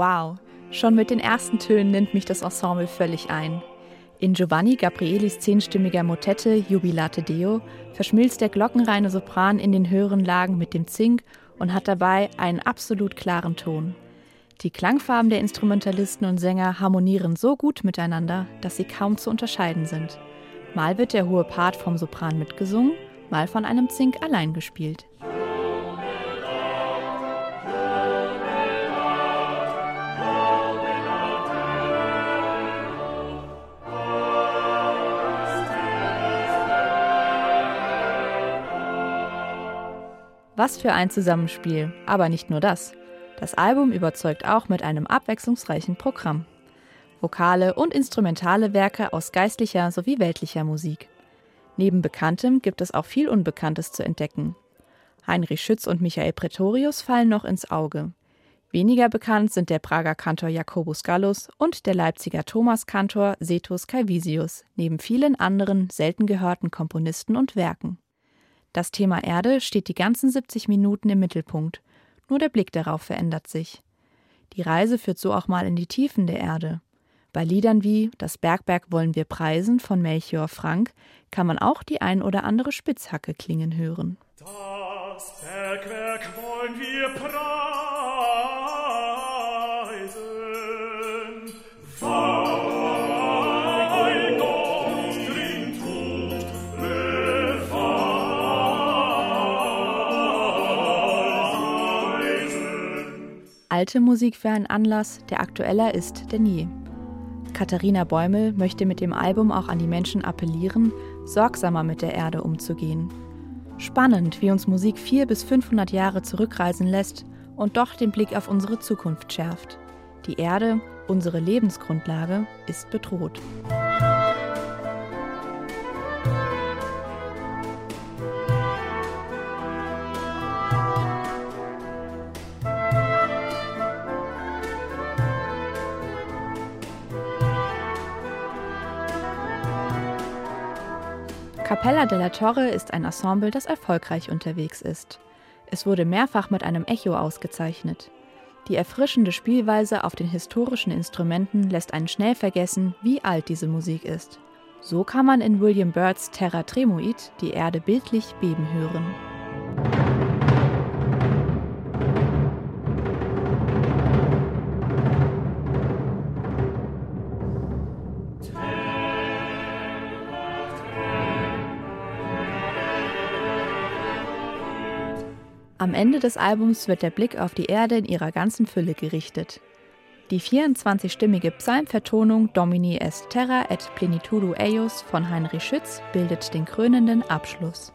Wow, schon mit den ersten Tönen nimmt mich das Ensemble völlig ein. In Giovanni Gabrielis zehnstimmiger Motette Jubilate Deo verschmilzt der glockenreine Sopran in den höheren Lagen mit dem Zink und hat dabei einen absolut klaren Ton. Die Klangfarben der Instrumentalisten und Sänger harmonieren so gut miteinander, dass sie kaum zu unterscheiden sind. Mal wird der hohe Part vom Sopran mitgesungen, mal von einem Zink allein gespielt. Was für ein Zusammenspiel, aber nicht nur das. Das Album überzeugt auch mit einem abwechslungsreichen Programm. Vokale und instrumentale Werke aus geistlicher sowie weltlicher Musik. Neben Bekanntem gibt es auch viel Unbekanntes zu entdecken. Heinrich Schütz und Michael Pretorius fallen noch ins Auge. Weniger bekannt sind der Prager Kantor Jakobus Gallus und der Leipziger Thomaskantor Setus Calvisius, neben vielen anderen selten gehörten Komponisten und Werken. Das Thema Erde steht die ganzen 70 Minuten im Mittelpunkt, nur der Blick darauf verändert sich. Die Reise führt so auch mal in die Tiefen der Erde. Bei Liedern wie Das Bergwerk wollen wir preisen von Melchior Frank kann man auch die ein oder andere Spitzhacke klingen hören. Das Bergwerk wollen wir preisen. Alte Musik für einen Anlass, der aktueller ist denn je. Katharina Bäumel möchte mit dem Album auch an die Menschen appellieren, sorgsamer mit der Erde umzugehen. Spannend, wie uns Musik vier bis 500 Jahre zurückreisen lässt und doch den Blick auf unsere Zukunft schärft. Die Erde, unsere Lebensgrundlage, ist bedroht. Capella della Torre ist ein Ensemble, das erfolgreich unterwegs ist. Es wurde mehrfach mit einem Echo ausgezeichnet. Die erfrischende Spielweise auf den historischen Instrumenten lässt einen schnell vergessen, wie alt diese Musik ist. So kann man in William Byrds Terra Tremuit die Erde bildlich beben hören. Am Ende des Albums wird der Blick auf die Erde in ihrer ganzen Fülle gerichtet. Die 24-stimmige Psalmvertonung Domini est terra et plenitudo eius von Heinrich Schütz bildet den krönenden Abschluss.